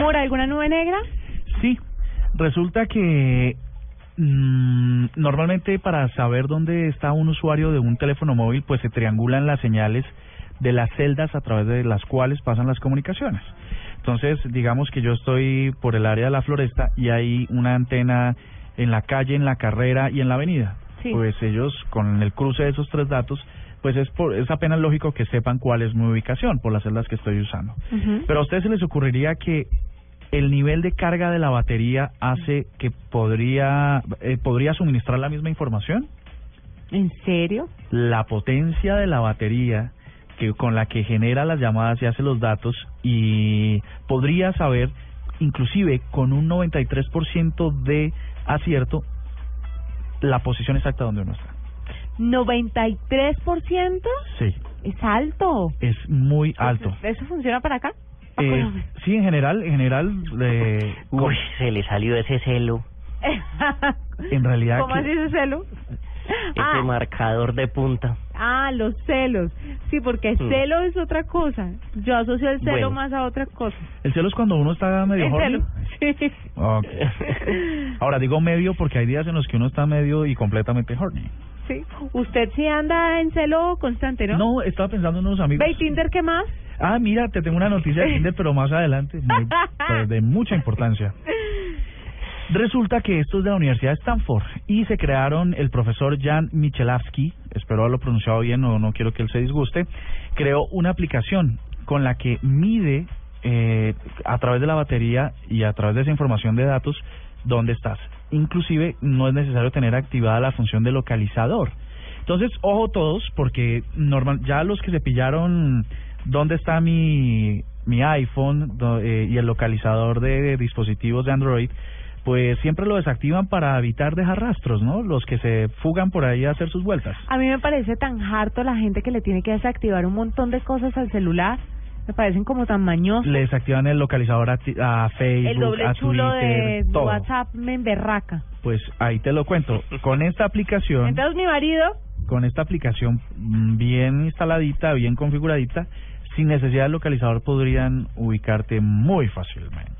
Mora, ¿alguna nube negra? Sí, resulta que mm, normalmente para saber dónde está un usuario de un teléfono móvil, pues se triangulan las señales de las celdas a través de las cuales pasan las comunicaciones. Entonces, digamos que yo estoy por el área de la floresta y hay una antena en la calle, en la carrera y en la avenida. Sí. Pues ellos, con el cruce de esos tres datos, pues es, por, es apenas lógico que sepan cuál es mi ubicación por las celdas que estoy usando. Pero a ustedes se les ocurriría que el nivel de carga de la batería hace que podría, eh, podría suministrar la misma información. ¿En serio? La potencia de la batería que con la que genera las llamadas y hace los datos y podría saber, inclusive con un 93% de acierto, la posición exacta donde uno está. ¿93%? Sí, Es alto. es muy alto. ¿Eso funciona para acá? ¿Para Eh, sí, en general, en general, eh, Uy, se le salió ese celo, en realidad, ¿Cómo que- así ese celo? ese Ah, marcador de punta. ah, los celos. Sí, porque Hmm. celo es otra cosa. Yo asocio el celo Bueno. más a otra cosa. el celo es cuando uno está medio El Ahora digo medio porque hay días en los que uno está medio y completamente horny. sí. Usted sí anda en celo constante, ¿no? No, estaba pensando en unos amigos. ¿Ve Tinder qué más? Ah, mira, te tengo una noticia de Tinder, pero más adelante, muy- pues, de mucha importancia. Resulta que esto es de la Universidad de Stanford y se crearon el profesor Jan Michelavsky, espero haberlo pronunciado bien o no quiero que él se disguste, creó una aplicación con la que mide eh, a través de la batería y a través de esa información de datos dónde estás. Inclusive no es necesario tener activada la función de localizador. Entonces, ojo todos, porque normal, ya los que se pillaron dónde está mi, mi iPhone eh, y el localizador de dispositivos de Android, pues siempre lo desactivan para evitar dejar rastros, ¿no? Los que se fugan por ahí a hacer sus vueltas. A mí me parece tan harto la gente que le tiene que desactivar un montón de cosas al celular. Me parecen como tan mañosos. Le desactivan el localizador a, ti- a Facebook, El doble a chulo Twitter, de todo. WhatsApp me emberraca. Pues ahí te lo cuento. Con esta aplicación, Entonces mi marido, con esta aplicación mm, bien instaladita, bien configuradita, sin necesidad del localizador podrían ubicarte muy fácilmente.